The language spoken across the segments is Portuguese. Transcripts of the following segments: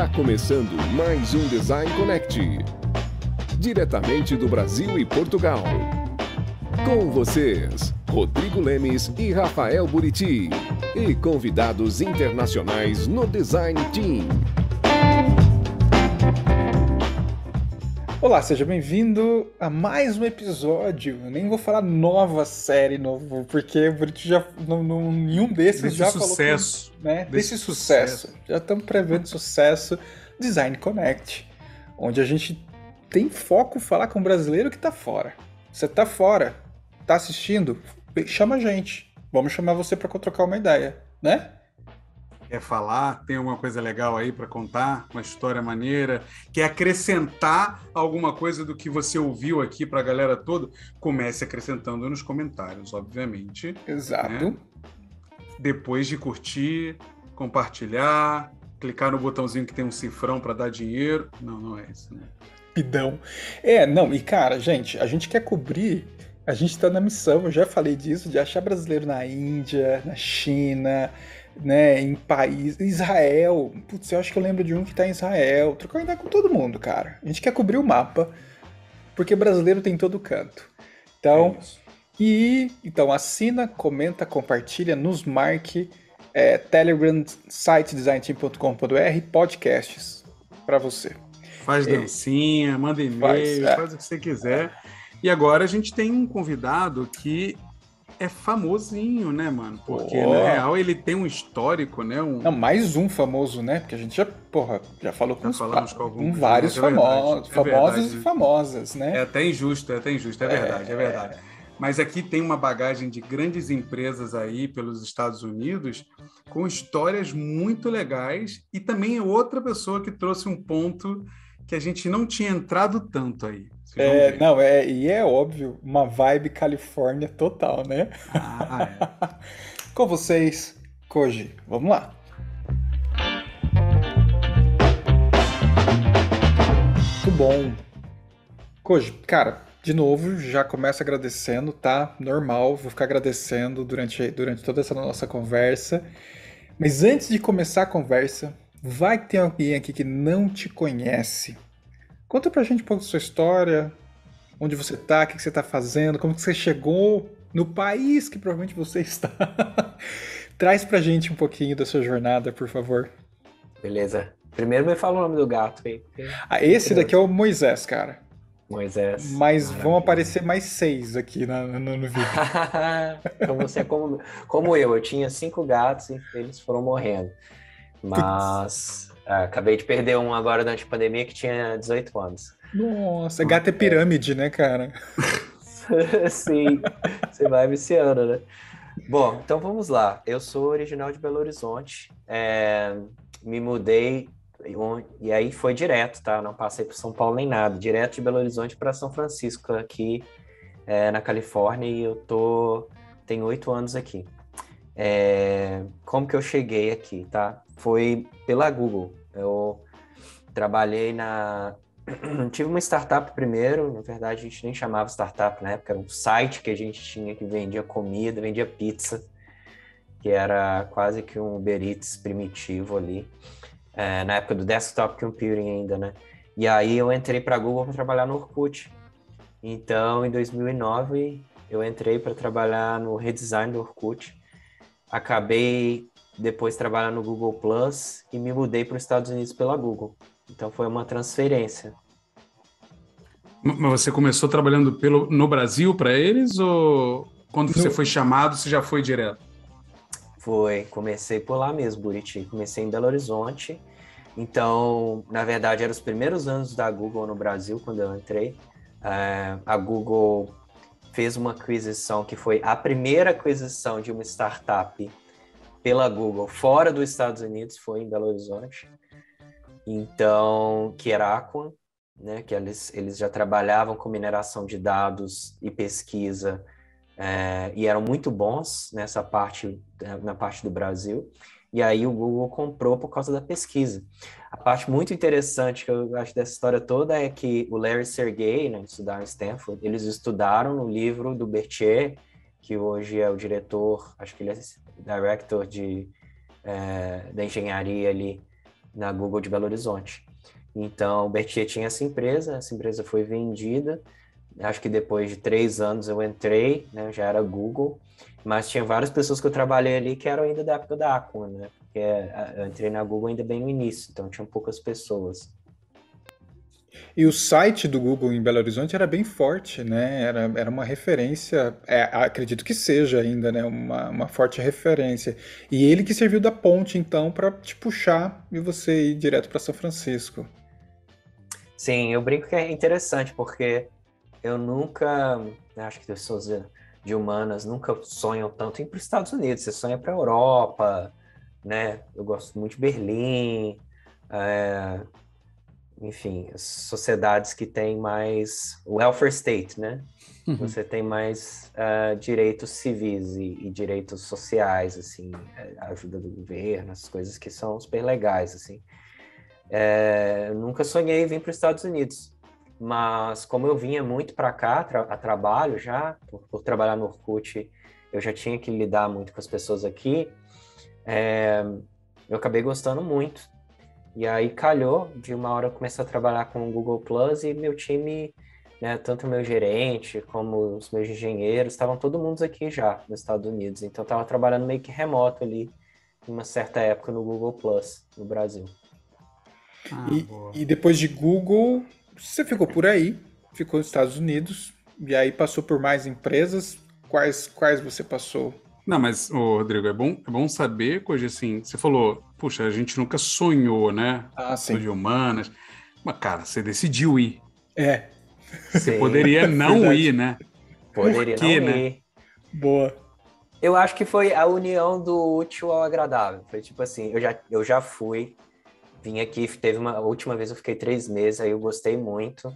Está começando mais um Design Connect. Diretamente do Brasil e Portugal. Com vocês, Rodrigo Lemes e Rafael Buriti. E convidados internacionais no Design Team. Olá, seja bem-vindo a mais um episódio. Eu nem vou falar nova série, novo, porque o Buriti já, não, não, nenhum desses Desse já sucesso. falou. Né? Desse Desse, sucesso. sucesso. Já estamos prevendo sucesso Design Connect, onde a gente tem foco em falar com o brasileiro que está fora. Você está fora, está assistindo? Chama a gente. Vamos chamar você para trocar uma ideia, né? Quer falar? Tem alguma coisa legal aí para contar? Uma história maneira? Quer acrescentar alguma coisa do que você ouviu aqui para a galera toda? Comece acrescentando nos comentários, obviamente. Exato. É. Depois de curtir, compartilhar, clicar no botãozinho que tem um cifrão para dar dinheiro. Não, não é isso, né? Rapidão. É, não, e cara, gente, a gente quer cobrir. A gente tá na missão, eu já falei disso, de achar brasileiro na Índia, na China, né, em país. Israel. Putz, eu acho que eu lembro de um que tá em Israel. Trocar ideia com todo mundo, cara. A gente quer cobrir o mapa, porque brasileiro tem em todo canto. Então, É e então assina, comenta, compartilha, nos marque. É, Telegram, site designteam.com.br, podcasts para você. Faz É. dancinha, manda e-mail, Faz, faz, é. o que você quiser. E agora a gente tem um convidado que é famosinho, né, mano? Porque, Pô. na real, ele tem um histórico, né? Um, Não, mais um famoso, né? Porque a gente já, porra, já falou com, Já uns falamos pa- com alguns, com vários é famosos, é famosos e famosas, né? É até injusto, é até injusto, é verdade, é, verdade. Mas aqui tem uma bagagem de grandes empresas aí pelos Estados Unidos com histórias muito legais e também é outra pessoa que trouxe um ponto que a gente não tinha entrado tanto aí. É, não, é, e é óbvio, uma vibe Califórnia total, né? Ah, é. Com vocês, Koji. Vamos lá. Muito bom. Koji, cara, de novo, já começo agradecendo, tá? Normal, vou ficar agradecendo durante, durante toda essa nossa conversa. Mas antes de começar a conversa, vai que tem alguém aqui que não te conhece. Conta pra gente um pouco da sua história, onde você tá, o que que você tá fazendo, como que você chegou no país que provavelmente você está. Traz pra gente um pouquinho da sua jornada, por favor. Beleza. Primeiro me fala o nome do gato aí. Ah, esse daqui é o Moisés, cara. Moisés. Mas vão Maravilha. aparecer mais seis aqui na- no, no vídeo. então você é como, como eu. Eu tinha cinco gatos e eles foram morrendo. Mas ah, acabei de perder um agora durante a pandemia que tinha 18 anos. Nossa, gato é pirâmide, né, cara? Sim, você vai viciando, né? Bom, então vamos lá. Eu sou original de Belo Horizonte. É, me mudei e aí foi direto, tá? Não passei por São Paulo nem nada. Direto de Belo Horizonte para São Francisco, aqui é, na Califórnia. E eu tô tenho oito anos aqui. É, como que eu cheguei aqui, tá? Foi pela Google. Eu trabalhei na tive uma startup primeiro, na verdade a gente nem chamava startup na época, era um site que a gente tinha que vendia comida, vendia pizza, que era quase que um Uber Eats primitivo ali, é, na época do desktop computing ainda, né? E aí eu entrei para a Google para trabalhar no Orkut. Então, em 2009, eu entrei para trabalhar no redesign do Orkut. Acabei depois trabalhando no Google Plus e me mudei para os Estados Unidos pela Google. Então foi uma transferência. Mas você começou trabalhando pelo, no Brasil para eles ou quando você No- foi chamado, você já foi direto? Foi, comecei por lá mesmo, Buriti. Comecei em Belo Horizonte. Então, na verdade, eram os primeiros anos da Google no Brasil quando eu entrei. É, a Google fez uma aquisição que foi a primeira aquisição de uma startup pela Google fora dos Estados Unidos, foi em Belo Horizonte. Então, que era Aqua, né? Que eles, eles já trabalhavam com mineração de dados e pesquisa é, e eram muito bons nessa parte, eh, na parte do Brasil. E aí o Google comprou por causa da pesquisa. A parte muito interessante que eu acho dessa história toda é que o Larry Sergey, né, estudaram em Stanford, eles estudaram no livro do Berthier, que hoje é o diretor, acho que ele é director de, é, da engenharia ali na Google de Belo Horizonte. Então, o Bertier tinha essa empresa, essa empresa foi vendida. Acho que depois de três anos eu entrei, né, já era Google, mas tinha várias pessoas que eu trabalhei ali que eram ainda da época da Aqua, né? Porque é, eu entrei na Google ainda bem no início, então tinham poucas pessoas. E o site do Google em Belo Horizonte era bem forte, né? Era, era uma referência, é, acredito que seja ainda, né? Uma, uma forte referência. E ele que serviu da ponte, então, para te puxar e você ir direto para São Francisco. Sim, eu brinco que é interessante, porque eu nunca, né, acho que pessoas de humanas nunca sonham tanto em para os Estados Unidos, você sonha para a Europa, né? Eu gosto muito de Berlim, é, enfim, sociedades que têm mais welfare state, né? Uhum. Você tem mais uh, direitos civis e, e, direitos sociais, assim, ajuda do governo, as coisas que são super legais, assim. É, nunca sonhei em vir para os Estados Unidos, mas como eu vinha muito para cá tra a trabalho já, por, por, trabalhar no Orkut, eu já tinha que lidar muito com as pessoas aqui, é, eu acabei gostando muito e aí calhou de uma hora eu começar a trabalhar com o Google Plus e meu time, né, tanto o meu gerente como os meus engenheiros, estavam todo mundo aqui já nos Estados Unidos. Então eu estava trabalhando meio que remoto ali, em uma certa época no Google Plus, no Brasil. Ah, e, e depois de Google, você ficou por aí, ficou nos Estados Unidos, e aí passou por mais empresas. Quais, quais você passou? Não, mas, ô, Rodrigo, é bom, é bom saber, coisa assim, você falou, puxa, a gente nunca sonhou, né? Ah, sim. De humanas. Mas, cara, você decidiu ir. É. Você sim. poderia não ir, né? Poderia quê, não né? ir. Boa. Eu acho que foi a união do útil ao agradável. Foi tipo assim, eu já, eu já fui, vim aqui, teve uma a última vez eu fiquei três meses, aí eu gostei muito.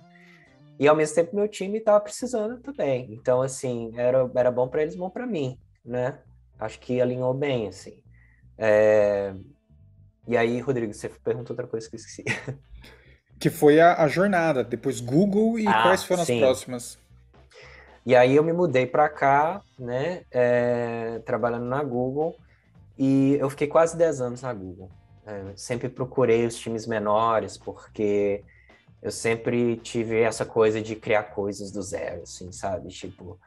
E ao mesmo tempo meu time estava precisando também. Então, assim, era, era bom para eles, bom para mim né? Acho que alinhou bem, assim. É... E aí, Rodrigo, você perguntou outra coisa que eu esqueci. Que foi a, a jornada, depois Google e ah, quais foram sim. as próximas? E aí eu me mudei para cá, né, é, trabalhando na Google, e eu fiquei quase 10 anos na Google. É, sempre procurei os times menores, porque eu sempre tive essa coisa de criar coisas do zero, assim, sabe? Tipo,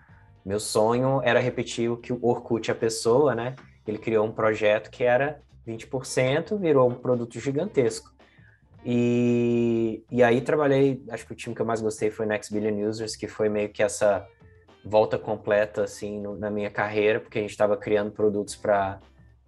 meu sonho era repetir o que o Orkut, a pessoa, né? Ele criou um projeto que era 20%, virou um produto gigantesco. E, e aí trabalhei, acho que o time que eu mais gostei foi Next Billion Users, que foi meio que essa volta completa, assim, no, na minha carreira, porque a gente estava criando produtos para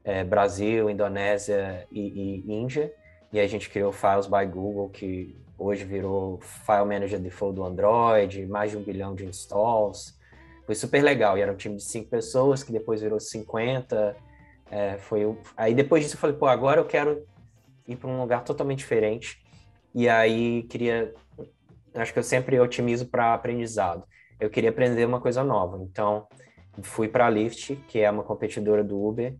é, Brasil, Indonésia e, e Índia. E a gente criou Files by Google, que hoje virou File Manager Default do Android, mais de um bilhão de installs. Foi super legal. E era um time de cinco pessoas, que depois virou 50. É, foi Aí depois disso eu falei, pô, agora eu quero ir para um lugar totalmente diferente. E aí queria. Acho que eu sempre otimizo para aprendizado. Eu queria aprender uma coisa nova. Então fui para a Lyft, que é uma competidora do Uber.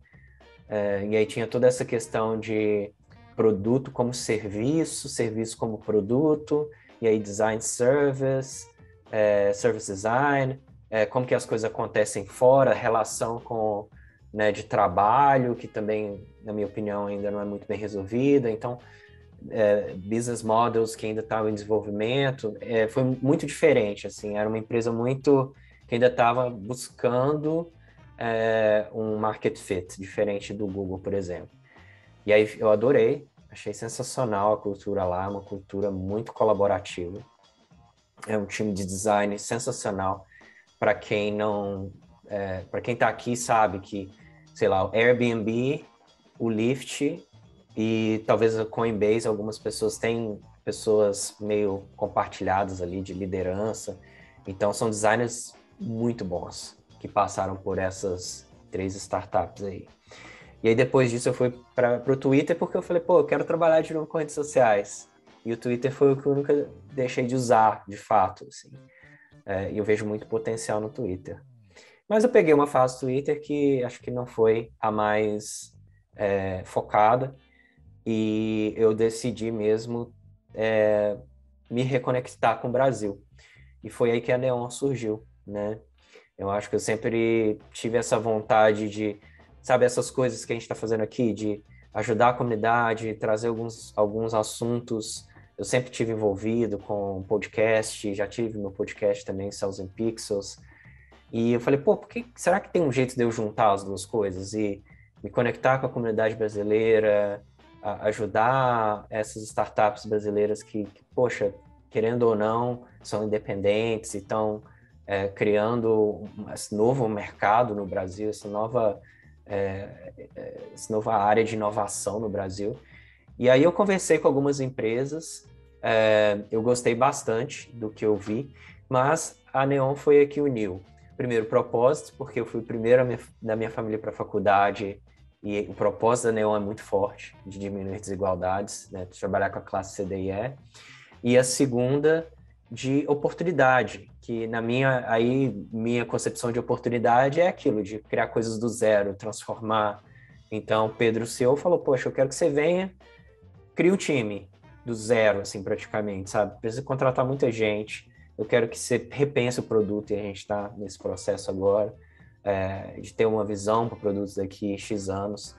É, e aí tinha toda essa questão de produto como serviço, serviço como produto, e aí design service, é, service design, é, como que as coisas acontecem fora, relação com né, de trabalho, que também, na minha opinião, ainda não é muito bem resolvida. Então, é, business models que ainda estavam em desenvolvimento, é, foi muito diferente. Assim, era uma empresa muito que ainda estava buscando é, um market fit diferente do Google, por exemplo. E aí eu adorei, achei sensacional a cultura lá, uma cultura muito colaborativa. É um time de design sensacional para quem não, é, para quem está aqui sabe que, sei lá, o Airbnb, o Lyft e talvez a Coinbase, algumas pessoas têm pessoas meio compartilhadas ali de liderança. Então são designers muito bons que passaram por essas três startups aí. E aí depois disso eu fui para o Twitter porque eu falei, pô, eu quero trabalhar de novo com redes sociais. E o Twitter foi o que eu nunca deixei de usar, de fato, assim. É, e eu vejo muito potencial no Twitter. Mas eu peguei uma fase do Twitter que acho que não foi a mais é, focada e eu decidi mesmo é, me reconectar com o Brasil. E foi aí que a Neon surgiu, né? Eu acho que eu sempre tive essa vontade de, sabe, essas coisas que a gente está fazendo aqui, de ajudar a comunidade, trazer alguns, alguns assuntos. Eu sempre tive envolvido com podcast, já tive meu podcast também, Cells and Pixels. E eu falei, pô, que, será que tem um jeito de eu juntar as duas coisas e me conectar com a comunidade brasileira, ajudar essas startups brasileiras que, que, poxa, querendo ou não, são independentes e estão é, criando esse novo mercado no Brasil, essa nova, é, é, essa nova área de inovação no Brasil. E aí eu conversei com algumas empresas, é, eu gostei bastante do que eu vi, mas a Neon foi aqui o New primeiro propósito, porque eu fui o primeiro da minha família para a faculdade e o propósito da Neon é muito forte, de diminuir desigualdades, né, de trabalhar com a classe C, D e a segunda, de oportunidade, que na minha, aí, minha concepção de oportunidade é aquilo, de criar coisas do zero, transformar. Então, Pedro CEO falou, poxa, eu quero que você venha, crie um time do zero, assim, praticamente, sabe? Precisa contratar muita gente, eu quero que você repense o produto e a gente está nesse processo agora é, de ter uma visão para produtos daqui X anos.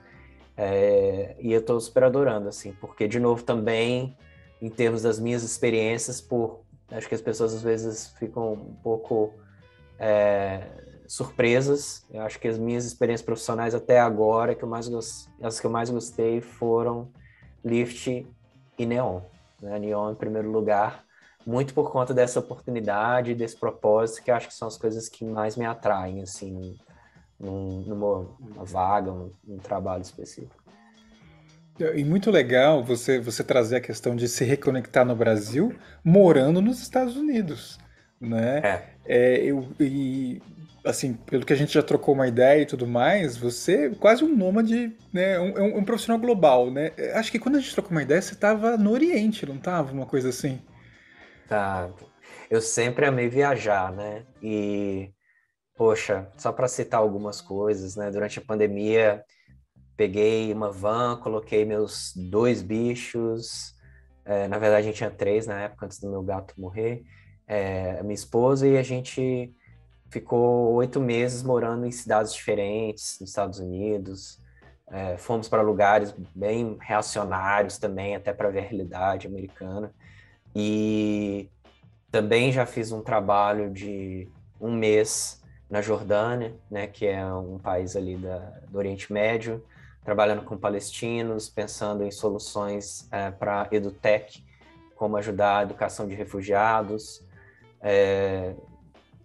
É, e eu estou super adorando, assim, porque, de novo, também, em termos das minhas experiências, por acho que as pessoas às vezes ficam um pouco é, surpresas. Eu acho que as minhas experiências profissionais até agora, que eu mais as que eu mais gostei foram Lift e Neon. Né? Neon em primeiro lugar, muito por conta dessa oportunidade, desse propósito, que acho que são as coisas que mais me atraem, assim, num, numa vaga, num, num trabalho específico. E muito legal você, você trazer a questão de se reconectar no Brasil morando nos Estados Unidos, né? É. é eu, e, assim, pelo que a gente já trocou uma ideia e tudo mais, você é quase um nômade, né? Um, um, um profissional global, né? Acho que quando a gente trocou uma ideia, você estava no Oriente, não estava? Uma coisa assim. Tá. Eu sempre amei viajar, né? E, poxa, só para citar algumas coisas, né? Durante a pandemia, peguei uma van, coloquei meus dois bichos. É, na verdade, a gente tinha três na época, antes do meu gato morrer. É, minha esposa e a gente ficou oito meses morando em cidades diferentes, nos Estados Unidos. É, fomos para lugares bem reacionários também, até para ver a realidade americana. E também já fiz um trabalho de um mês na Jordânia, né, que é um país ali da, do Oriente Médio, trabalhando com palestinos, pensando em soluções é, para edutech, como ajudar a educação de refugiados. É,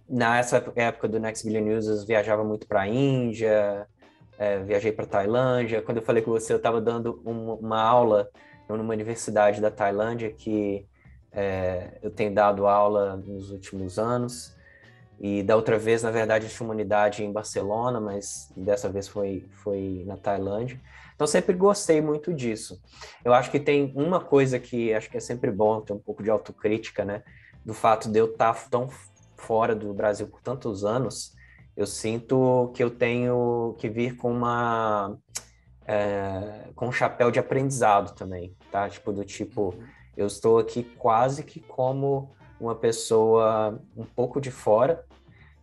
nessa época do Next Billion Users, viajava muito para a Índia, é, viajei para Tailândia. Quando eu falei com você, eu estava dando um, uma aula numa universidade da Tailândia que é, eu tenho dado aula nos últimos anos e da outra vez, na verdade, tinha uma unidade em Barcelona, mas dessa vez foi, foi na Tailândia. Então, sempre gostei muito disso. Eu acho que tem uma coisa que acho que é sempre bom ter um pouco de autocrítica, né? Do fato de eu estar tão fora do Brasil por tantos anos, eu sinto que eu tenho que vir com uma. É, com um chapéu de aprendizado também, tá? Tipo, do tipo eu estou aqui quase que como uma pessoa um pouco de fora,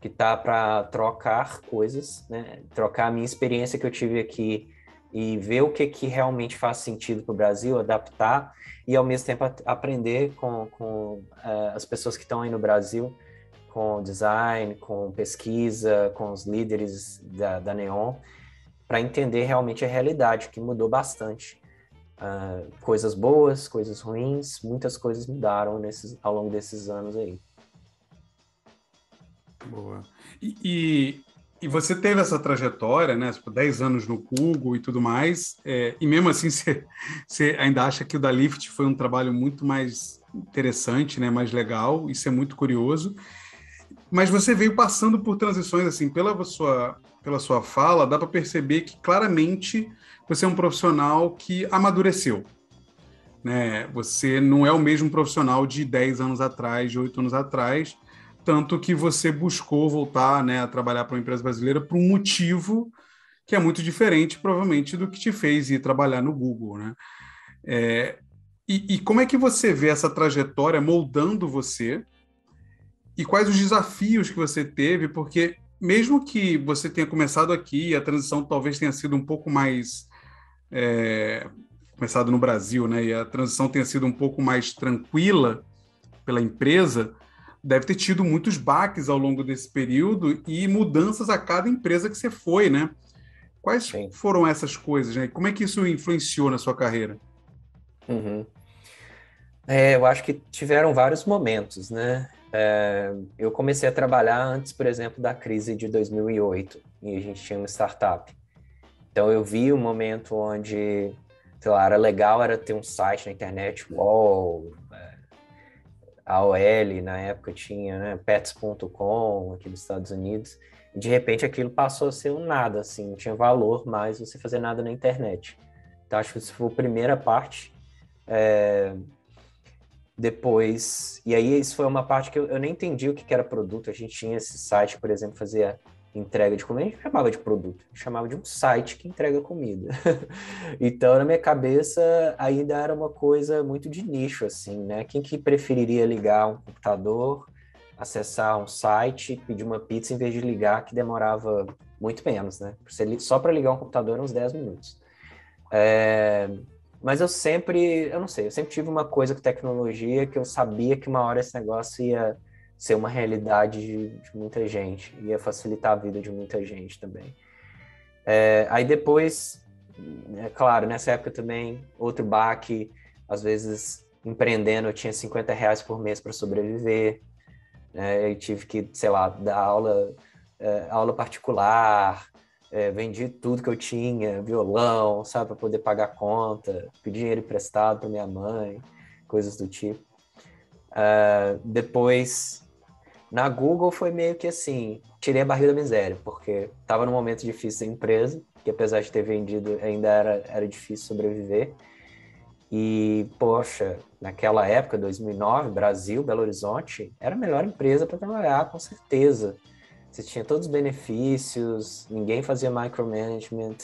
que tá para trocar coisas, né? Trocar a minha experiência que eu tive aqui e ver o que, que realmente faz sentido para o Brasil, adaptar e ao mesmo tempo aprender com, com uh, as pessoas que estão aí no Brasil, com design, com pesquisa, com os líderes da, da Neon, para entender realmente a realidade, que mudou bastante. Uh, coisas boas, coisas ruins, muitas coisas mudaram nesses, ao longo desses anos aí. Boa. E, e, e você teve essa trajetória, né? 10 tipo, anos no Google e tudo mais, é, e mesmo assim você ainda acha que o da Lyft foi um trabalho muito mais interessante, né? mais legal, isso é muito curioso. Mas você veio passando por transições, assim, pela sua, pela sua fala, dá para perceber que claramente você é um profissional que amadureceu. Né? Você não é o mesmo profissional de 10 anos atrás, de 8 anos atrás, tanto que você buscou voltar né, a trabalhar para uma empresa brasileira por um motivo que é muito diferente, provavelmente, do que te fez ir trabalhar no Google. Né? É, e, e como é que você vê essa trajetória moldando você? E quais os desafios que você teve? Porque mesmo que você tenha começado aqui, a transição talvez tenha sido um pouco mais é, começado no Brasil, né? E a transição tenha sido um pouco mais tranquila pela empresa, deve ter tido muitos baques ao longo desse período e mudanças a cada empresa que você foi, né? Quais Sim. foram essas coisas, né? Como é que isso influenciou na sua carreira? Uhum. É, eu acho que tiveram vários momentos, né? É, eu comecei a trabalhar antes, por exemplo, da crise de 2008, e a gente tinha uma startup. Então eu vi um momento onde, sei lá, era legal era ter um site na internet, wall, é, AOL, na época tinha, né, pets.com aqui nos Estados Unidos, e de repente aquilo passou a ser um nada, assim, não tinha valor mais você fazer nada na internet. Então acho que isso foi a primeira parte. É, depois, e aí isso foi uma parte que eu, eu nem entendi o que, que, era produto. A gente tinha esse site, por exemplo, fazia entrega de comida, a gente chamava de produto, chamava de um site que entrega comida. então, na minha cabeça, ainda era uma coisa muito de nicho, assim, né? Quem que preferiria ligar um computador, acessar um site, pedir uma pizza em vez de ligar, que demorava muito menos, né? Só para ligar um computador, uns 10 minutos. É... Mas eu sempre, eu não sei, eu sempre tive uma coisa com tecnologia que eu sabia que uma hora esse negócio ia ser uma realidade de, de muita gente, ia facilitar a vida de muita gente também. É, aí depois, é claro, nessa época também, outro baque, às vezes empreendendo, eu tinha 50 reais por mês para sobreviver, né? eu tive que, sei lá, dar aula, é, aula particular, é, vendi tudo que eu tinha, violão, sabe, para poder pagar conta, pedi dinheiro emprestado para minha mãe, coisas do tipo. Uh, depois, na Google foi meio que assim, tirei a barriga da miséria, porque estava num momento difícil da empresa, que apesar de ter vendido, ainda era, era difícil sobreviver. E, poxa, naquela época, 2009, Brasil, Belo Horizonte, era a melhor empresa para trabalhar, com certeza você tinha todos os benefícios, ninguém fazia micromanagement,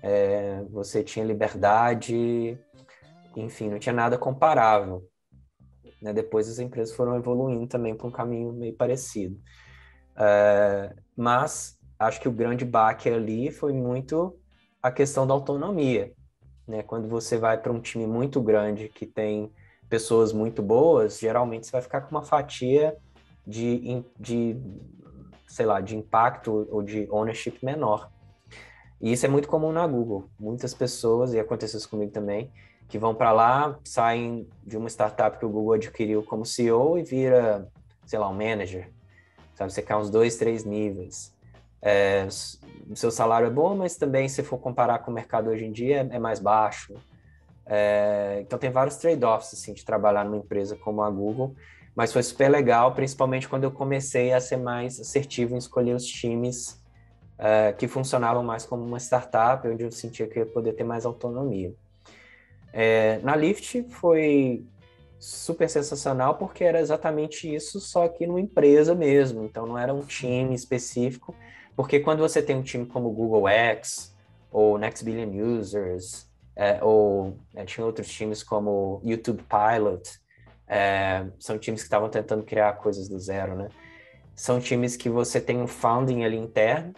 é, você tinha liberdade, enfim, não tinha nada comparável. Né? Depois as empresas foram evoluindo também para um caminho meio parecido. É, mas acho que o grande baque ali foi muito a questão da autonomia. Né? Quando você vai para um time muito grande que tem pessoas muito boas, geralmente você vai ficar com uma fatia de, de sei lá, de impacto ou de ownership menor. E isso é muito comum na Google. Muitas pessoas, e aconteceu isso comigo também, que vão para lá, saem de uma startup que o Google adquiriu como CEO e vira, sei lá, um manager. Sabe, você cai uns dois, três níveis. É, seu salário é bom, mas também, se for comparar com o mercado hoje em dia, é, é mais baixo. É, então, tem vários trade-offs assim, de trabalhar numa empresa como a Google mas foi super legal, principalmente quando eu comecei a ser mais assertivo em escolher os times uh, que funcionavam mais como uma startup, onde eu sentia que eu ia poder ter mais autonomia. É, na Lyft foi super sensacional porque era exatamente isso, só que numa empresa mesmo, então não era um time específico, porque quando você tem um time como Google X, ou Next Billion Users, é, ou é, tinha outros times como YouTube Pilot, é, são times que estavam tentando criar coisas do zero, né? São times que você tem um founding ali interno,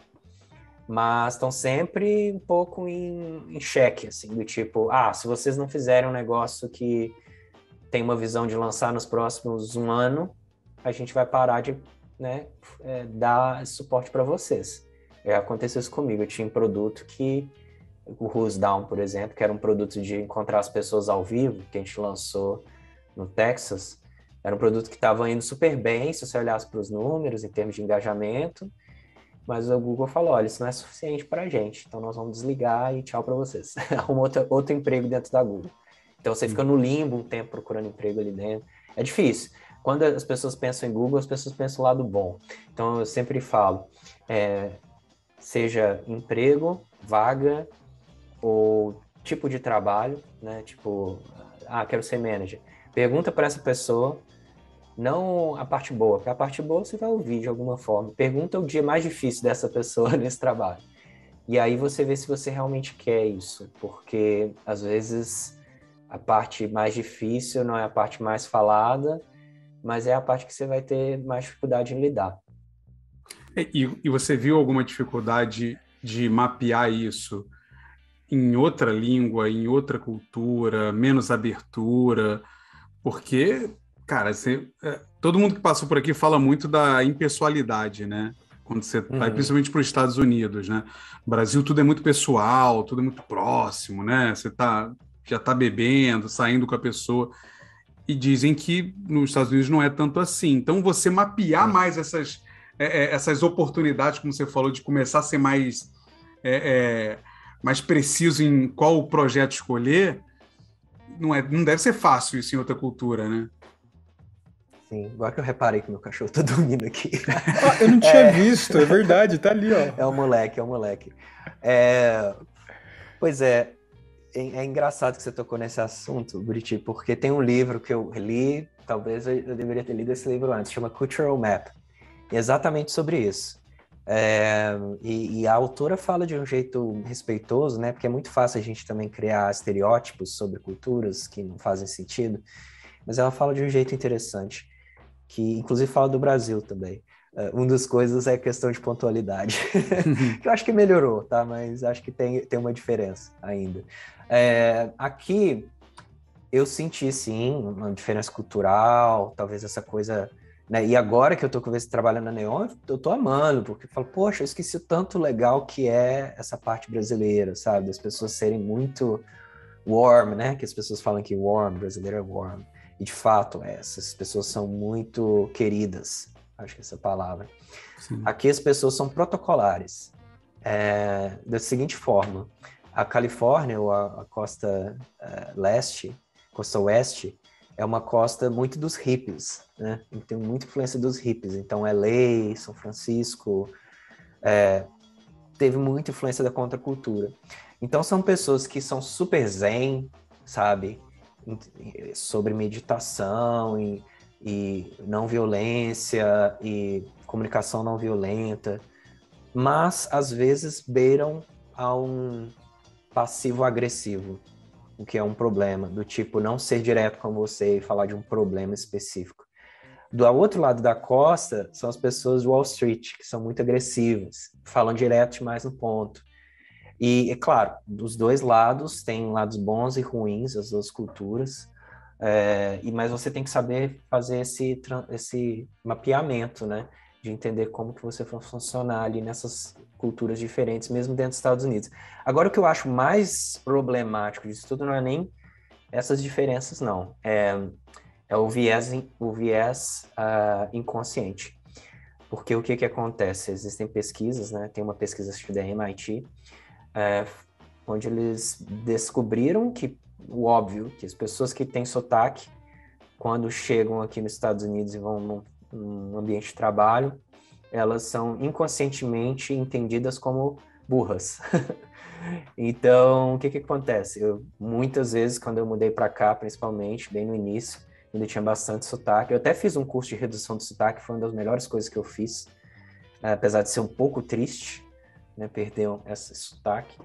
mas estão sempre um pouco em, em xeque, assim, do tipo, ah, se vocês não fizerem um negócio que tem uma visão de lançar nos próximos um ano, a gente vai parar de né, é, dar suporte para vocês. É, aconteceu isso comigo, eu tinha um produto que, o Who's Down, por exemplo, que era um produto de encontrar as pessoas ao vivo, que a gente lançou no Texas, era um produto que estava indo super bem, se você olhasse para os números em termos de engajamento, mas o Google falou, olha, isso não é suficiente para a gente, então nós vamos desligar e tchau para vocês. Arruma outro, outro emprego dentro da Google. Então você fica no limbo um tempo procurando emprego ali dentro. É difícil. Quando as pessoas pensam em Google, as pessoas pensam o lado bom. Então eu sempre falo, é, seja emprego, vaga ou tipo de trabalho, né? Tipo, ah, quero ser manager. Pergunta para essa pessoa, não a parte boa, porque a parte boa você vai ouvir de alguma forma. Pergunta o dia mais difícil dessa pessoa nesse trabalho. E aí você vê se você realmente quer isso, porque às vezes a parte mais difícil não é a parte mais falada, mas é a parte que você vai ter mais dificuldade em lidar. E, e você viu alguma dificuldade de mapear isso em outra língua, em outra cultura, menos abertura, porque, cara, você, é, todo mundo que passou por aqui fala muito da impessoalidade, né? Quando você uhum. vai principalmente para os Estados Unidos, né? No Brasil tudo é muito pessoal, tudo é muito próximo, né? Você tá, já está bebendo, saindo com a pessoa. E dizem que nos Estados Unidos não é tanto assim. Então, você mapear uhum. mais essas, é, é, essas oportunidades, como você falou, de começar a ser mais é, é mais preciso em qual projeto escolher, não, é, não deve ser fácil isso em outra cultura, né? Sim, agora que eu reparei que meu cachorro tá dormindo aqui. Ah, eu não tinha é... visto, é verdade, tá ali, ó. É o moleque, é o moleque. É... Pois é, é, é engraçado que você tocou nesse assunto, Buriti, porque tem um livro que eu li, talvez eu deveria ter lido esse livro antes, chama Cultural Map, exatamente sobre isso. É, e, e, a autora fala de um jeito respeitoso, né? Porque é muito fácil a gente também criar estereótipos sobre culturas que não fazem sentido. Mas ela fala de um jeito interessante, que inclusive fala do Brasil também. Uh, uma das coisas é a questão de pontualidade, que eu acho que melhorou, tá? Mas acho que tem, tem uma diferença ainda. É, aqui eu senti sim uma diferença cultural, talvez essa coisa né? E agora que eu tô trabalho na Neon, eu tô amando, porque eu falo, poxa, eu esqueci o tanto legal que é essa parte brasileira, sabe? Das pessoas serem muito warm, né? Que as pessoas falam que warm, brasileiro é warm. E de fato, é, essas pessoas são muito queridas, acho que é essa palavra. Sim. Aqui as pessoas são protocolares. É, da seguinte forma, a Califórnia, ou a, a costa uh, leste, costa oeste, é uma costa muito dos hippies, né? Tem muita influência dos hippies. Então, LA, São Francisco, é, teve muita influência da contracultura. Então, são pessoas que são super zen, sabe? Sobre meditação e, e não violência e comunicação não violenta, mas às vezes beiram a um passivo agressivo, o que é um problema, do tipo não ser direto com você e falar de um problema específico. Do outro lado da costa são as pessoas de Wall Street, que são muito agressivas, falam direto mais no ponto. E, é claro, dos dois lados tem lados bons e ruins, as duas culturas, é, e mas você tem que saber fazer esse, esse mapeamento, né? De entender como que você vai funcionar ali nessas culturas diferentes, mesmo dentro dos Estados Unidos. Agora, o que eu acho mais problemático disso tudo não é nem essas diferenças, não. É, é o viés, o viés uh, inconsciente. Porque o que, que acontece? Existem pesquisas, né? Tem uma pesquisa da MIT, é, onde eles descobriram que o óbvio, que as pessoas que têm sotaque, quando chegam aqui nos Estados Unidos e vão num ambiente de trabalho, elas são inconscientemente entendidas como burras. então, o que que acontece? Eu muitas vezes quando eu mudei para cá, principalmente bem no início, ainda tinha bastante sotaque. Eu até fiz um curso de redução de sotaque, foi uma das melhores coisas que eu fiz, apesar de ser um pouco triste, né, perder esse sotaque,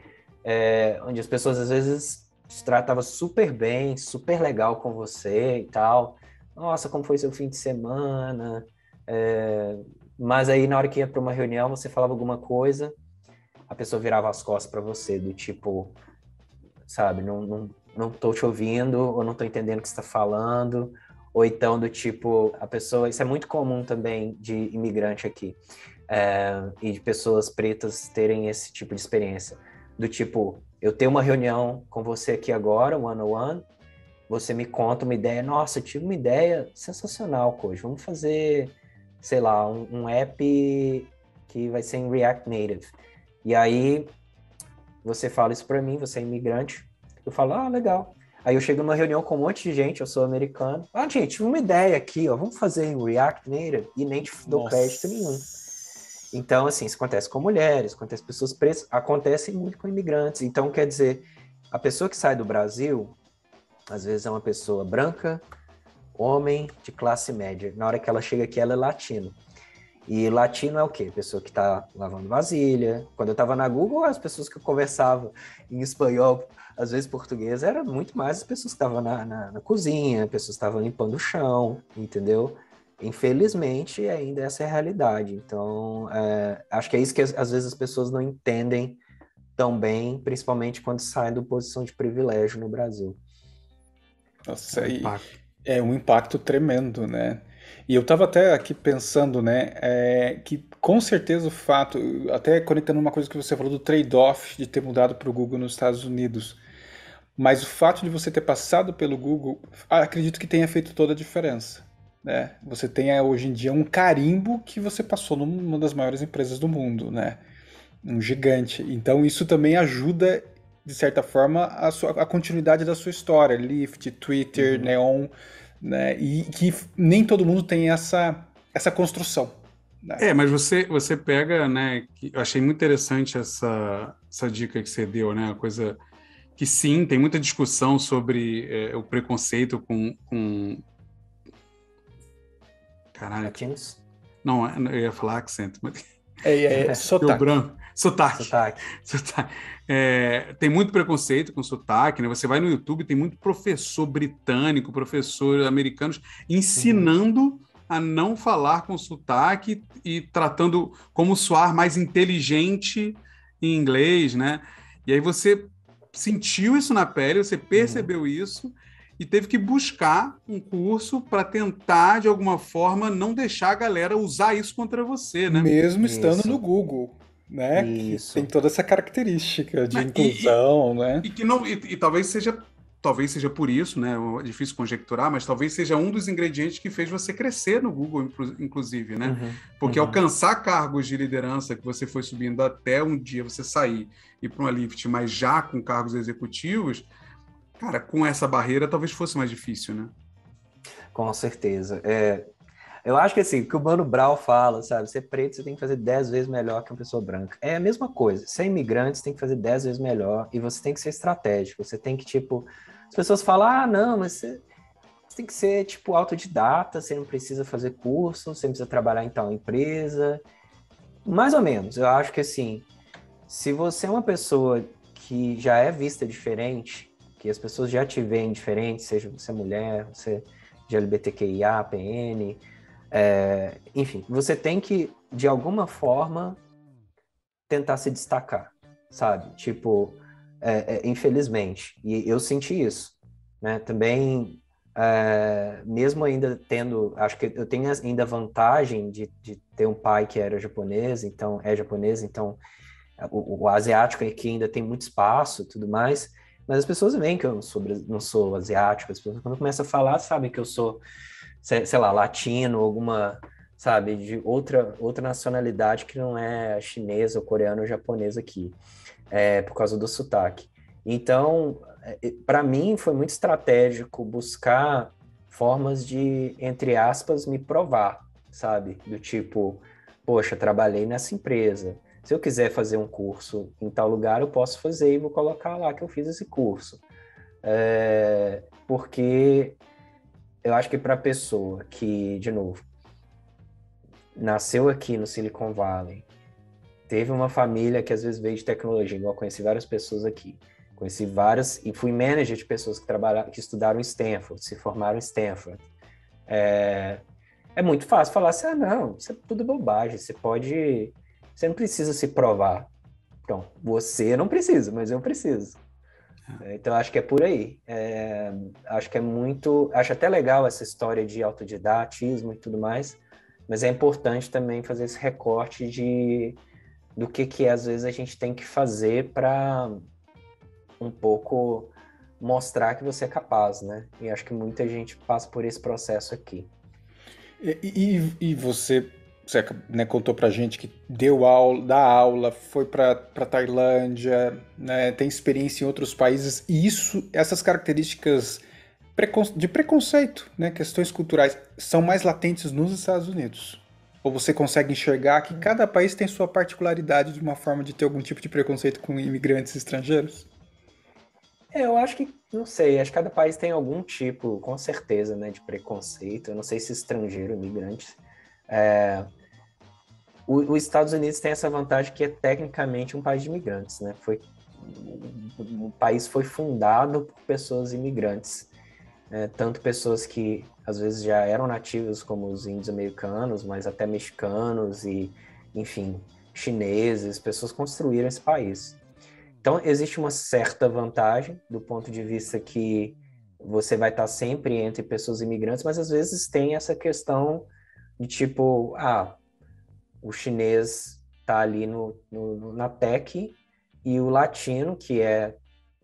é, onde as pessoas às vezes se tratavam super bem, super legal com você e tal. Nossa, como foi seu fim de semana? É, mas aí, na hora que ia para uma reunião, você falava alguma coisa, a pessoa virava as costas para você, do tipo, sabe, não, não, não tô te ouvindo, ou não tô entendendo o que você está falando, ou então do tipo, a pessoa, isso é muito comum também de imigrante aqui, é, e de pessoas pretas terem esse tipo de experiência, do tipo, eu tenho uma reunião com você aqui agora, one on one, você me conta uma ideia, nossa, eu tive uma ideia sensacional, Coach, vamos fazer sei lá, um, um app que vai ser em React Native. E aí você fala isso para mim, você é imigrante. Eu falo, ah, legal. Aí eu chego numa reunião com um monte de gente, eu sou americano. Ah, gente, uma ideia aqui, ó, vamos fazer em React Native e nem te dou crédito nenhum. Então, assim, isso acontece com mulheres, acontece com pessoas pretas, acontece muito com imigrantes. Então, quer dizer, a pessoa que sai do Brasil, às vezes é uma pessoa branca, homem de classe média. Na hora que ela chega aqui, ela é latino. E latino é o quê? Pessoa que está lavando vasilha. Quando eu estava na Google, as pessoas que eu conversava em espanhol, às vezes português, eram muito mais as pessoas que estavam na, na, na, cozinha, pessoas que estavam limpando o chão, entendeu? Infelizmente, ainda essa é a realidade. Então, é, acho que é isso que às vezes as pessoas não entendem tão bem, principalmente quando saem da posição de privilégio no Brasil. Nossa, é, é um impacto tremendo, né? E eu estava até aqui pensando, né, é, que com certeza o fato, até conectando uma coisa que você falou do trade-off de ter mudado para o Google nos Estados Unidos, mas o fato de você ter passado pelo Google, acredito que tenha feito toda a diferença. Né? Você tem eh, hoje em dia um carimbo que você passou numa das maiores empresas do mundo, né? Um gigante. Então isso também ajuda, de certa forma, a, sua, a continuidade da sua história. Lyft, Twitter, uhum. Neon, né? E que nem todo mundo tem essa, essa construção. Né? É, mas você, você pega, né? eu achei muito interessante essa, essa dica que você deu, né? A coisa que sim, tem muita discussão sobre é, o preconceito com, com... Caralho. Latinos? Não, eu ia falar accent, mas... É, é, é sotaque. branco. Sotaque. Sotaque. sotaque. É, tem muito preconceito com sotaque, né? Você vai no YouTube, tem muito professor britânico, professor americanos ensinando uhum. a não falar com sotaque e tratando como soar mais inteligente em inglês, né? E aí você sentiu isso na pele, você percebeu uhum. isso e teve que buscar um curso para tentar, de alguma forma, não deixar a galera usar isso contra você, né? Mesmo estando isso. no Google. Né? Isso. Que tem toda essa característica de inclusão, e, né? E que não, e, e, talvez seja talvez seja por isso, né? É difícil conjecturar, mas talvez seja um dos ingredientes que fez você crescer no Google, inclusive, né? Uhum, Porque uhum. alcançar cargos de liderança que você foi subindo até um dia você sair e para uma lift, mas já com cargos executivos, cara, com essa barreira talvez fosse mais difícil, né? Com certeza. É, eu acho que assim, o que o Mano Brown fala, sabe? Ser preto, você tem que fazer dez vezes melhor que uma pessoa branca. É a mesma coisa. Ser imigrante, você tem que fazer dez vezes melhor e você tem que ser estratégico. Você tem que, tipo, as pessoas falam, ah, não, mas você, você tem que ser, tipo, autodidata, você não precisa fazer curso, você não precisa trabalhar em tal empresa. Mais ou menos. Eu acho que, assim, se você é uma pessoa que já é vista diferente, que as pessoas já te veem diferente, seja você mulher, você de LGBTQIA, PN, é, enfim, você tem que, de alguma forma, tentar se destacar, sabe? Tipo, é, é, infelizmente. E eu senti isso, né? Também, é, mesmo ainda tendo, acho que eu tenho ainda vantagem de, de ter um pai que era japonês, então é japonês, então o, o asiático aqui ainda tem muito espaço, tudo mais. Mas as pessoas veem que eu não sou, não sou asiático, as pessoas quando começam a falar sabem que eu sou, sei, lá, latino, alguma sabe, de outra, outra nacionalidade que não é chinesa ou coreano ou japonês aqui é, por causa do sotaque. Então, é, para mim, foi muito estratégico buscar formas de, entre aspas, me provar, sabe? Do tipo, poxa, trabalhei nessa empresa. Se eu quiser fazer um curso em tal lugar, eu posso fazer e vou colocar lá que eu fiz esse curso. É, porque eu acho que para a pessoa que, de novo, nasceu aqui no Silicon Valley, teve uma família que às vezes veio de tecnologia, igual conheci várias pessoas aqui. Conheci várias e fui manager de pessoas que trabalharam, que estudaram em Stanford, se formaram em Stanford. É, é muito fácil falar assim, ah, não, isso é tudo bobagem, você pode, você não precisa se provar. Então, você não precisa, mas eu preciso. É, então, acho que é por aí. É, acho que é muito. Acho até legal essa história de autodidatismo e tudo mais, mas é importante também fazer esse recorte de do que, que às vezes a gente tem que fazer para um pouco mostrar que você é capaz, né? E acho que muita gente passa por esse processo aqui. E, e, e você, você né, contou pra gente que deu aula, dá aula, foi para Tailândia, né, tem experiência em outros países, e isso, essas características de preconceito, né, questões culturais, são mais latentes nos Estados Unidos. Ou você consegue enxergar que cada país tem sua particularidade de uma forma de ter algum tipo de preconceito com imigrantes estrangeiros? É, eu acho que, não sei, acho que cada país tem algum tipo, com certeza, né, de preconceito. Eu não sei se estrangeiro, imigrante. É... Os Estados Unidos tem essa vantagem que é tecnicamente um país de imigrantes, né? Foi, o país foi fundado por pessoas imigrantes é, tanto pessoas que às vezes já eram nativos, como os índios americanos, mas até mexicanos e, enfim, chineses, pessoas construíram esse país. Então, existe uma certa vantagem do ponto de vista que você vai estar sempre entre pessoas imigrantes, mas às vezes tem essa questão de tipo, ah, o chinês está ali no, no, na tech e o latino, que é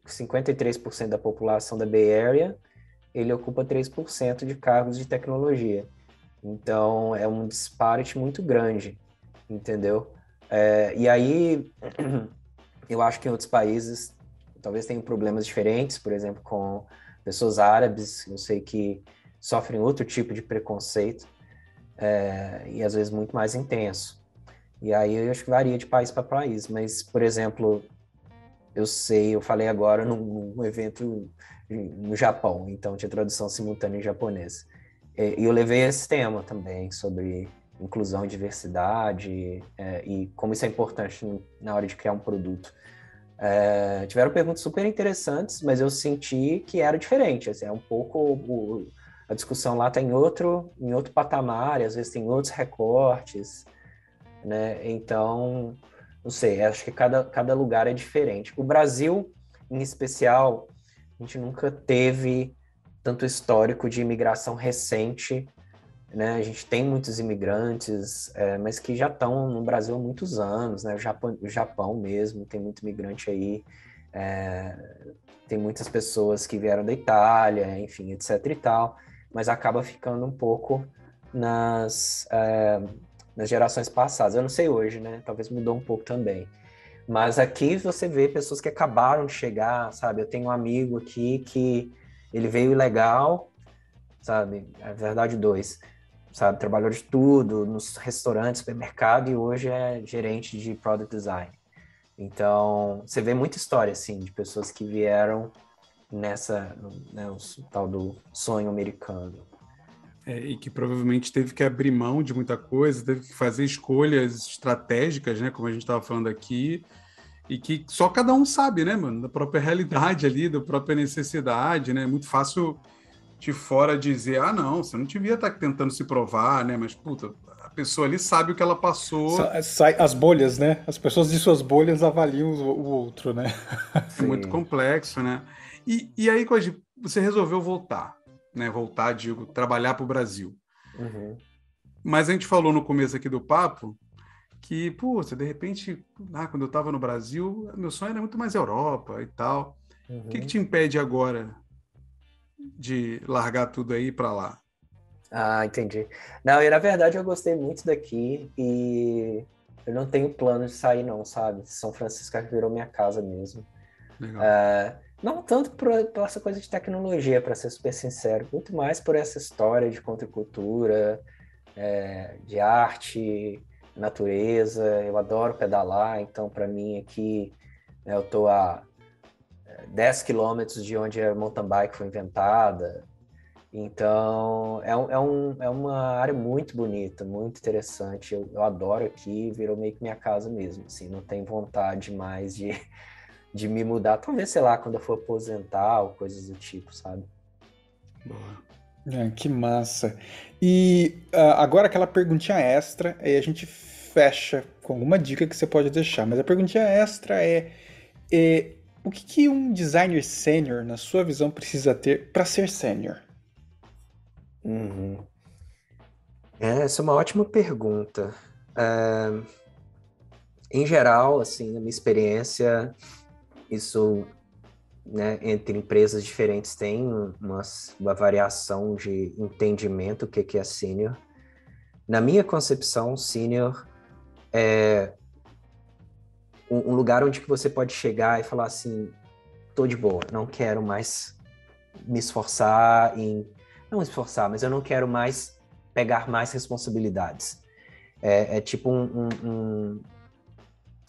53% da população da Bay Area, ele ocupa 3% de cargos de tecnologia. Então, é um disparate muito grande, entendeu? É, e aí, eu acho que em outros países talvez tenham problemas diferentes, por exemplo, com pessoas árabes, eu sei que sofrem outro tipo de preconceito, é, e às vezes muito mais intenso. E aí eu acho que varia de país para país, mas, por exemplo, eu sei, eu falei agora num, num evento no Japão, então tinha tradução simultânea em japonês. E eu levei esse tema também sobre inclusão e diversidade é, e como isso é importante na hora de criar um produto. É, tiveram perguntas super interessantes, mas eu senti que era diferente. Assim, é um pouco o, a discussão lá está em outro em outro patamar, às vezes tem outros recortes, né? Então, não sei. Acho que cada cada lugar é diferente. O Brasil, em especial, a gente nunca teve tanto histórico de imigração recente né? A gente tem muitos imigrantes, é, mas que já estão no Brasil há muitos anos, né? O Japão, o Japão mesmo tem muito imigrante aí, é, tem muitas pessoas que vieram da Itália, enfim, etc e tal, mas acaba ficando um pouco nas, é, nas gerações passadas. Eu não sei hoje, né? Talvez mudou um pouco também. Mas aqui você vê pessoas que acabaram de chegar, sabe? Eu tenho um amigo aqui que ele veio ilegal, sabe? É verdade, dois sabe? Trabalhou de tudo, nos restaurantes, supermercado, e hoje é gerente de product design. Então, você vê muita história, assim, de pessoas que vieram nessa, né, o tal do sonho americano. É, e que provavelmente teve que abrir mão de muita coisa, teve que fazer escolhas estratégicas, né, como a gente estava falando aqui, e que só cada um sabe, né, mano, da própria realidade ali, da própria necessidade, né? É muito fácil de fora dizer, ah, não, você não devia estar tentando se provar, né? Mas, puta, pessoa ali sabe o que ela passou. Sai as bolhas, né? As pessoas de suas bolhas avaliam o outro, né? É muito complexo, né? E, e aí, você resolveu voltar, né? Voltar, digo, trabalhar para o Brasil. Uhum. Mas a gente falou no começo aqui do papo que, pô, de repente, ah, quando eu estava no Brasil, meu sonho era muito mais Europa e tal. Uhum. O que, que te impede agora de largar tudo aí para lá? Ah, entendi. Não, e na verdade eu gostei muito daqui e eu não tenho plano de sair não, sabe? São Francisco virou minha casa mesmo. Legal. É, não tanto por, por, essa coisa de tecnologia, para ser super sincero, muito mais por essa história de contracultura, é, de arte, natureza. Eu adoro pedalar, então para mim aqui né, eu tô a 10 quilômetros de onde a mountain bike foi inventada. Então, é, um, é, um, é uma área muito bonita, muito interessante. Eu, eu adoro aqui, virou meio que minha casa mesmo. Assim, não tenho vontade mais de, de me mudar. Talvez, sei lá, quando eu for aposentar ou coisas do tipo, sabe? É, que massa. E uh, agora aquela perguntinha extra, aí a gente fecha com alguma dica que você pode deixar. Mas a perguntinha extra é, é o que, que um designer sênior, na sua visão, precisa ter para ser sênior? Uhum. É, essa é uma ótima pergunta. É, em geral, assim, na minha experiência, isso né, entre empresas diferentes tem uma, uma variação de entendimento do que, que é sênior. Na minha concepção, sênior é um, um lugar onde que você pode chegar e falar assim, tô de boa, não quero mais me esforçar em não esforçar, mas eu não quero mais pegar mais responsabilidades. É, é tipo um, um, um,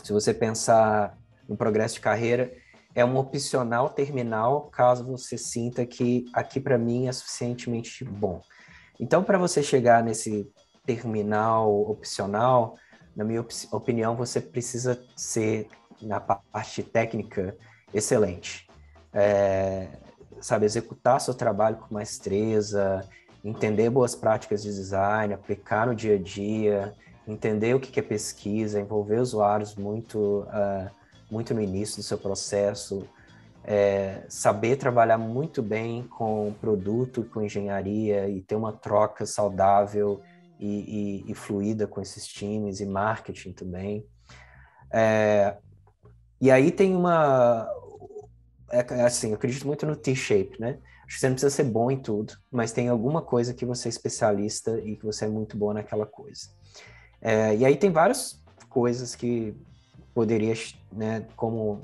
se você pensar no progresso de carreira, é um opcional terminal caso você sinta que aqui para mim é suficientemente bom. Então, para você chegar nesse terminal opcional, na minha op opinião, você precisa ser, na parte técnica, excelente. É, sabe, executar seu trabalho com maestreza, entender boas práticas de design, aplicar no dia a dia, entender o que é pesquisa, envolver usuários muito uh, muito no início do seu processo, é, saber trabalhar muito bem com produto, com engenharia e ter uma troca saudável e, e, e fluida com esses times e marketing também. É, e aí tem uma. É, assim, eu acredito muito no T-shape, né? Acho que você não precisa ser bom em tudo, mas tem alguma coisa que você é especialista e que você é muito bom naquela coisa. É, e aí tem várias coisas que poderia, né, como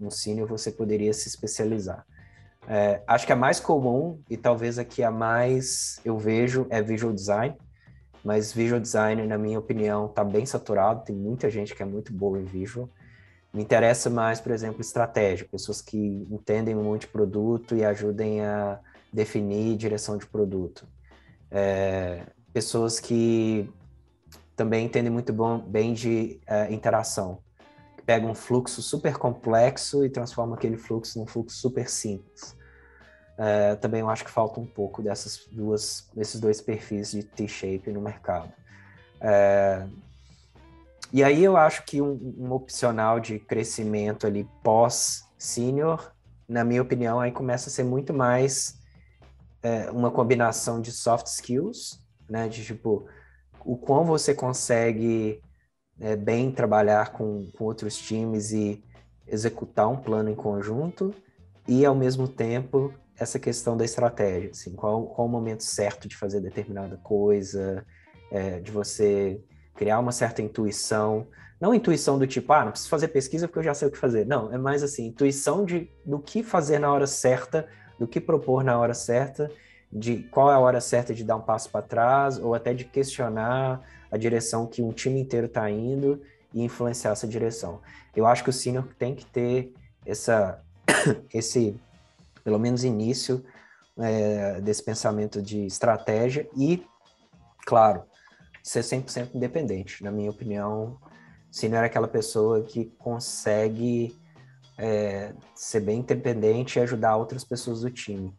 um senior, você poderia se especializar. É, acho que a mais comum e talvez a que a mais eu vejo é visual design, mas visual design, na minha opinião, está bem saturado. Tem muita gente que é muito boa em visual. Me interessa mais, por exemplo, estratégia, pessoas que entendem muito de produto e ajudem a definir direção de produto. É, pessoas que também entendem muito bom, bem de uh, interação, que pegam um fluxo super complexo e transformam aquele fluxo num fluxo super simples. Uh, também eu acho que falta um pouco dessas duas, desses dois perfis de T-shape no mercado. Uh, e aí eu acho que um, um opcional de crescimento ali pós-senior, na minha opinião, aí começa a ser muito mais é, uma combinação de soft skills, né? De tipo, o quão você consegue é, bem trabalhar com, com outros times e executar um plano em conjunto e, ao mesmo tempo, essa questão da estratégia, assim, qual, qual o momento certo de fazer determinada coisa, é, de você criar uma certa intuição, não intuição do tipo, ah, não preciso fazer pesquisa porque eu já sei o que fazer. Não, é mais assim, intuição de do que fazer na hora certa, do que propor na hora certa, de qual é a hora certa de dar um passo para trás, ou até de questionar a direção que um time inteiro está indo e influenciar essa direção. Eu acho que o senior tem que ter essa, esse, pelo menos início é, desse pensamento de estratégia e, claro, ser 100% independente. Na minha opinião, se não era aquela pessoa que consegue é, ser bem independente e ajudar outras pessoas do time.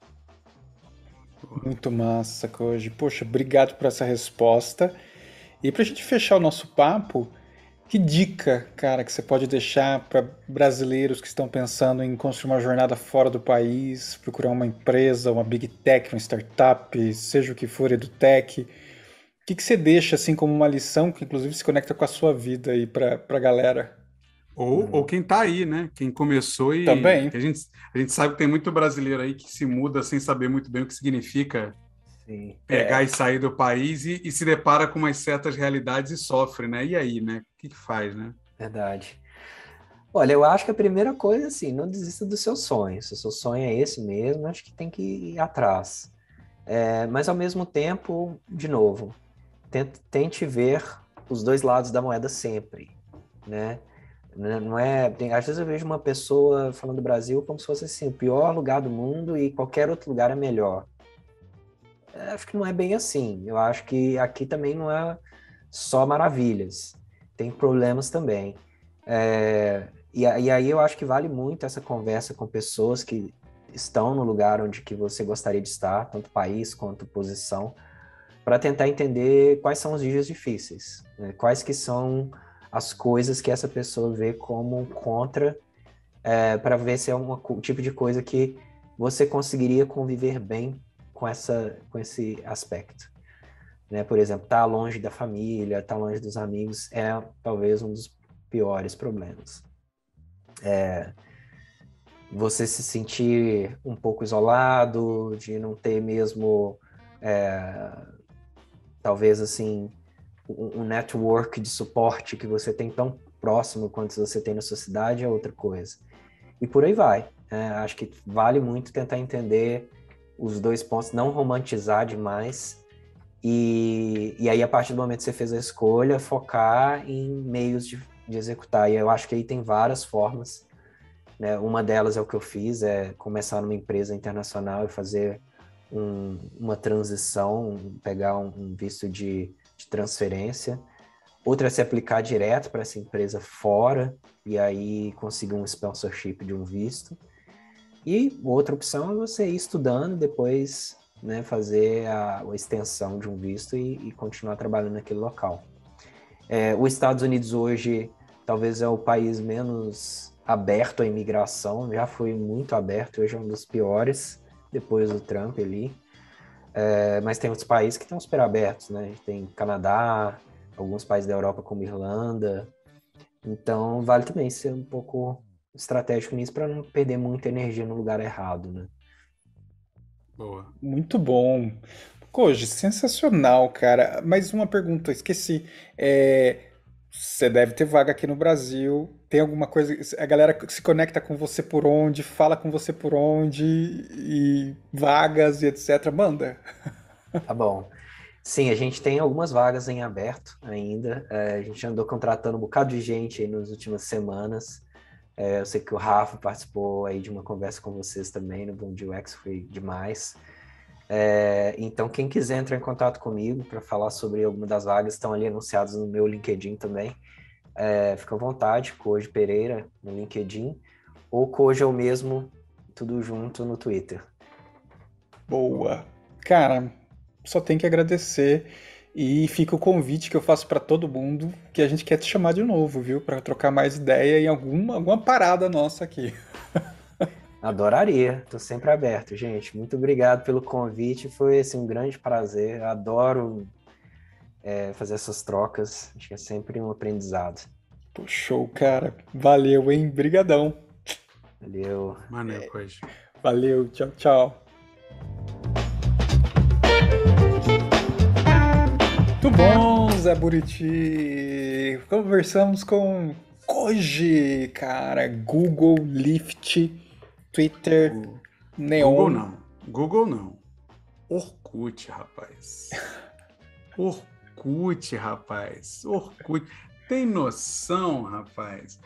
Muito massa, Koji. Poxa, obrigado por essa resposta. E para a gente fechar o nosso papo, que dica, cara, que você pode deixar para brasileiros que estão pensando em construir uma jornada fora do país, procurar uma empresa, uma big tech, uma startup, seja o que for, edutech, o que, que você deixa assim como uma lição que inclusive se conecta com a sua vida aí para a galera? Ou, hum. ou quem está aí, né? Quem começou e. Também. A gente, a gente sabe que tem muito brasileiro aí que se muda sem saber muito bem o que significa Sim. pegar é. e sair do país e, e, se depara com umas certas realidades e sofre, né? E aí, né? O que, que faz, né? Verdade. Olha, eu acho que a primeira coisa, assim, não desista do seu sonho. Se o seu sonho é esse mesmo, acho que tem que ir atrás. É, mas, ao mesmo tempo, de novo, tente, tente ver os dois lados da moeda sempre, né? Não é, tem, às vezes eu vejo uma pessoa falando do Brasil como se fosse assim, o pior lugar do mundo e qualquer outro lugar é melhor. Eu acho que não é bem assim. Eu acho que aqui também não é só maravilhas. Tem problemas também. É, e, e aí eu acho que vale muito essa conversa com pessoas que estão no lugar onde que você gostaria de estar, tanto país quanto posição, para tentar entender quais são os dias difíceis, né? quais que são as coisas que essa pessoa vê como contra, é, para ver se é um tipo de coisa que você conseguiria conviver bem com, essa, com esse aspecto. Né? Por exemplo, estar tá longe da família, estar tá longe dos amigos é talvez um dos piores problemas. É, você se sentir um pouco isolado, de não ter mesmo é, talvez assim um network de suporte que você tem tão próximo quanto você tem na sua cidade é outra coisa. E por aí vai. Né? acho que vale muito tentar entender os dois pontos, não romantizar demais. E, e aí, a partir do momento que você fez a escolha, focar em meios de, de executar. E eu acho que aí tem várias formas. Né? Uma delas é o que eu fiz, é começar numa empresa internacional e fazer um, uma transição, pegar um, um visto de, de, transferência. Outra é se aplicar direto para essa empresa fora e aí conseguir um sponsorship de um visto. E outra opção é você ir estudando depois né, fazer a, a, extensão de um visto e, e continuar trabalhando naquele local. É, os Estados Unidos hoje talvez é o país menos aberto à imigração, já foi muito aberto, hoje é um dos piores, depois do Trump ali. É, mas tem outros países que estão super abertos, né? Tem Canadá, alguns países da Europa como Irlanda. Então vale também ser um pouco estratégico nisso para não perder muita energia no lugar errado, né? Boa. Muito bom. Koji, sensacional, cara. Mais uma pergunta, esqueci. É, você deve ter vaga aqui no Brasil. Tem alguma coisa. A galera se conecta com você por onde, fala com você por onde, e vagas e etc. Manda. Tá bom. Sim, a gente tem algumas vagas em aberto ainda. É, a gente andou contratando um bocado de gente aí nas últimas semanas. É, eu sei que o Rafa participou aí de uma conversa com vocês também no Bom UX, foi demais. É, então, quem quiser entrar em contato comigo para falar sobre alguma das vagas, estão ali anunciadas no meu LinkedIn também. É, fica à vontade, Cojo Pereira no LinkedIn, ou Cojo é o mesmo, tudo junto no Twitter. Boa. Cara, só tem que agradecer. E fica o convite que eu faço para todo mundo, que a gente quer te chamar de novo, viu? Para trocar mais ideia em alguma, alguma parada nossa aqui. Adoraria, estou sempre aberto, gente. Muito obrigado pelo convite, foi assim, um grande prazer. Adoro é, fazer essas trocas, acho que é sempre um aprendizado. Pô, show, cara. Valeu, hein? Brigadão. Valeu. Maneiro, coisa. Valeu, tchau, tchau. Muito bom, Zé Buriti. Conversamos com Koji, cara. Google, Lyft Twitter, Google. Neon. Google não. Google não. Orkut, rapaz. Orkut, rapaz. Orkut. Tem noção, rapaz?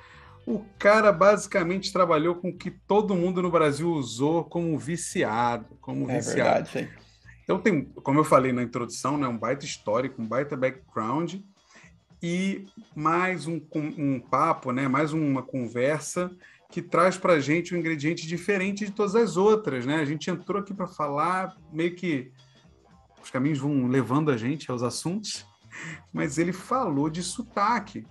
O cara basicamente trabalhou com o que todo mundo no Brasil usou como viciado, como é viciado. Verdade, então tem, como eu falei na introdução, né, um baita histórico, um baita background e mais um, um papo, né, mais uma conversa que traz para a gente um ingrediente diferente de todas as outras, né? A gente entrou aqui para falar meio que os caminhos vão levando a gente aos assuntos, mas ele falou de sotaque.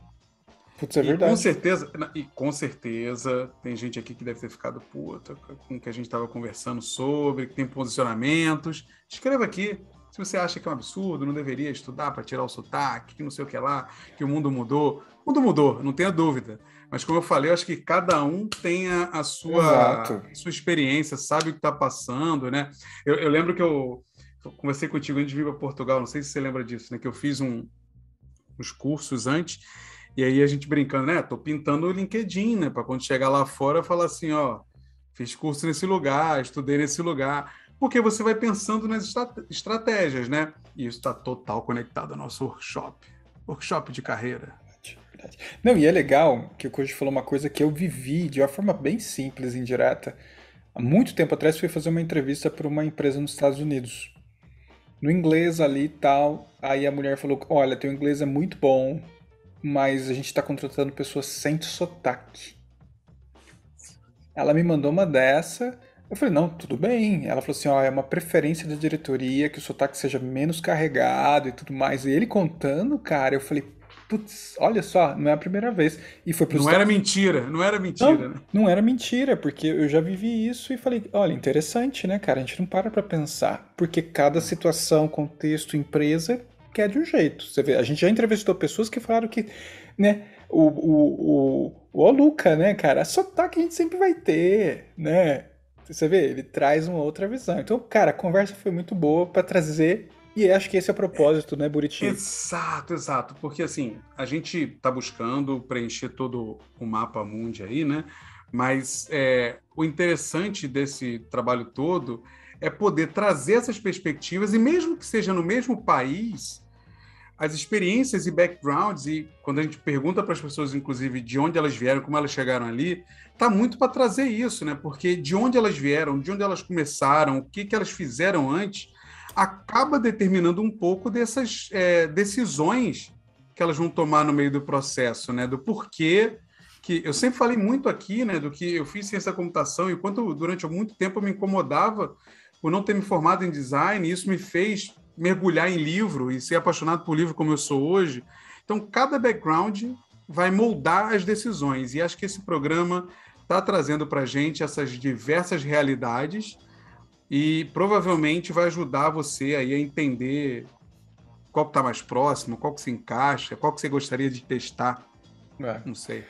Putz, é e verdade. Com certeza, e com certeza tem gente aqui que deve ter ficado puta com o que a gente estava conversando sobre, que tem posicionamentos. Escreva aqui se você acha que é um absurdo, não deveria estudar para tirar o sotaque, que não sei o que lá, que o mundo mudou. O mundo mudou, não tenha dúvida. Mas como eu falei, eu acho que cada um tem a, a sua, sua experiência, sabe o que está passando, né? Eu, eu, lembro que eu conversei contigo antes de vir para Portugal, não sei se você lembra disso, né? Que eu fiz um, uns cursos antes, e aí a gente brincando, né? Tô pintando o LinkedIn, né? Para quando chegar lá fora, falar assim, ó, fiz curso nesse lugar, estudei nesse lugar. Porque você vai pensando nas estratégias, né? E isso está total conectado ao nosso workshop. Workshop de carreira. Não, e é legal que o Koji falou uma coisa que eu vivi de uma forma bem simples e indireta. Há muito tempo atrás fui fazer uma entrevista para uma empresa nos Estados Unidos. No inglês ali e tal, aí a mulher falou: Olha, teu inglês é muito bom, mas a gente está contratando pessoas sem sotaque. Ela me mandou uma dessa. Eu falei, não, tudo bem. Ela falou assim, ó, é uma preferência da diretoria que o sotaque seja menos carregado e tudo mais. E ele contando, cara, eu falei, putz, olha só, não é a primeira vez. E foi Não era mentira, não era mentira, não, né? Não era mentira, porque eu já vivi isso e falei, olha, interessante, né, cara? A gente não para pra pensar, porque cada situação, contexto, empresa quer de um jeito. Você vê, a gente já entrevistou pessoas que falaram que, né, o, o, o, o Luca, né, cara, sotaque a gente sempre vai ter, né? Você vê, ele traz uma outra visão. Então, cara, a conversa foi muito boa para trazer e acho que esse é o propósito, né, Buriti? Exato, exato. Porque assim, a gente está buscando preencher todo o mapa mundi aí, né? Mas é, o interessante desse trabalho todo é poder trazer essas perspectivas, e mesmo que seja no mesmo país, as experiências e backgrounds, e quando a gente pergunta para as pessoas, inclusive, de onde elas vieram, como elas chegaram ali, tá muito para trazer isso, né? Porque de onde elas vieram, de onde elas começaram, o que, que elas fizeram antes, acaba determinando um pouco dessas é, decisões que elas vão tomar no meio do processo, né? Do porquê que eu sempre falei muito aqui, né? Do que eu fiz ciência da computação e quanto durante muito tempo eu me incomodava por não ter me formado em design, e isso me fez mergulhar em livro e ser apaixonado por livro como eu sou hoje. Então, cada background vai moldar as decisões. E acho que esse programa está trazendo para gente essas diversas realidades e provavelmente vai ajudar você aí a entender qual que está mais próximo, qual que se encaixa, qual que você gostaria de testar. É. Não sei.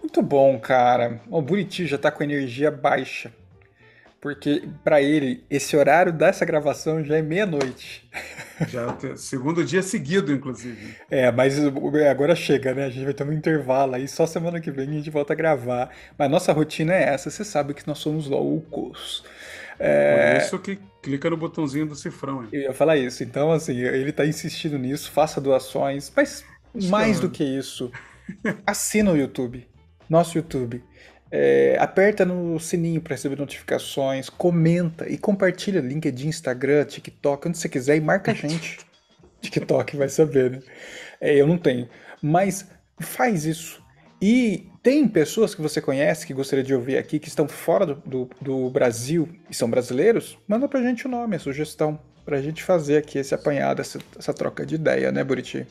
Muito bom, cara. O Buriti já está com energia baixa. Porque para ele, esse horário dessa gravação já é meia-noite. Já segundo dia seguido, inclusive. É, mas agora chega, né? A gente vai ter um intervalo aí, só semana que vem a gente volta a gravar. Mas nossa rotina é essa, você sabe que nós somos loucos. É... Por isso que clica no botãozinho do cifrão. Hein? Eu ia falar isso. Então, assim, ele tá insistindo nisso, faça doações, mas mais do que isso, assina o YouTube. Nosso YouTube. É, aperta no sininho para receber notificações, comenta e compartilha LinkedIn, Instagram, TikTok, onde você quiser e marca a gente. TikTok vai saber, né? É, eu não tenho. Mas faz isso. E tem pessoas que você conhece que gostaria de ouvir aqui, que estão fora do, do, do Brasil e são brasileiros? Manda pra gente o nome, a sugestão, pra gente fazer aqui esse apanhado, essa, essa troca de ideia, né, Buriti?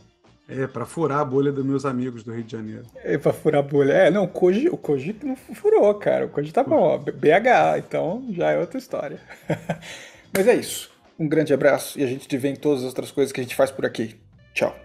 É, para furar a bolha dos meus amigos do Rio de Janeiro. É, pra furar a bolha. É, não, o Koji, o Koji não furou, cara. O Koji tá bom, ó, BH, então já é outra história. Mas é isso. Um grande abraço e a gente te vê em todas as outras coisas que a gente faz por aqui. Tchau.